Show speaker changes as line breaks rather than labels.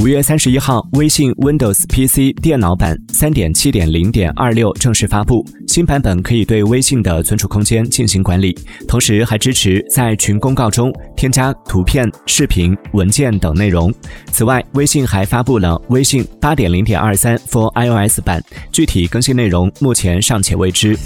五月三十一号微信 windows pc 电脑版三点七点零点二六正式发布新版本可以对微信的存储空间进行管理同时还支持在群公告中添加图片视频文件等内容。此外微信还发布了微信八点零点二三 for ios 版具体更新内容目前尚且未知。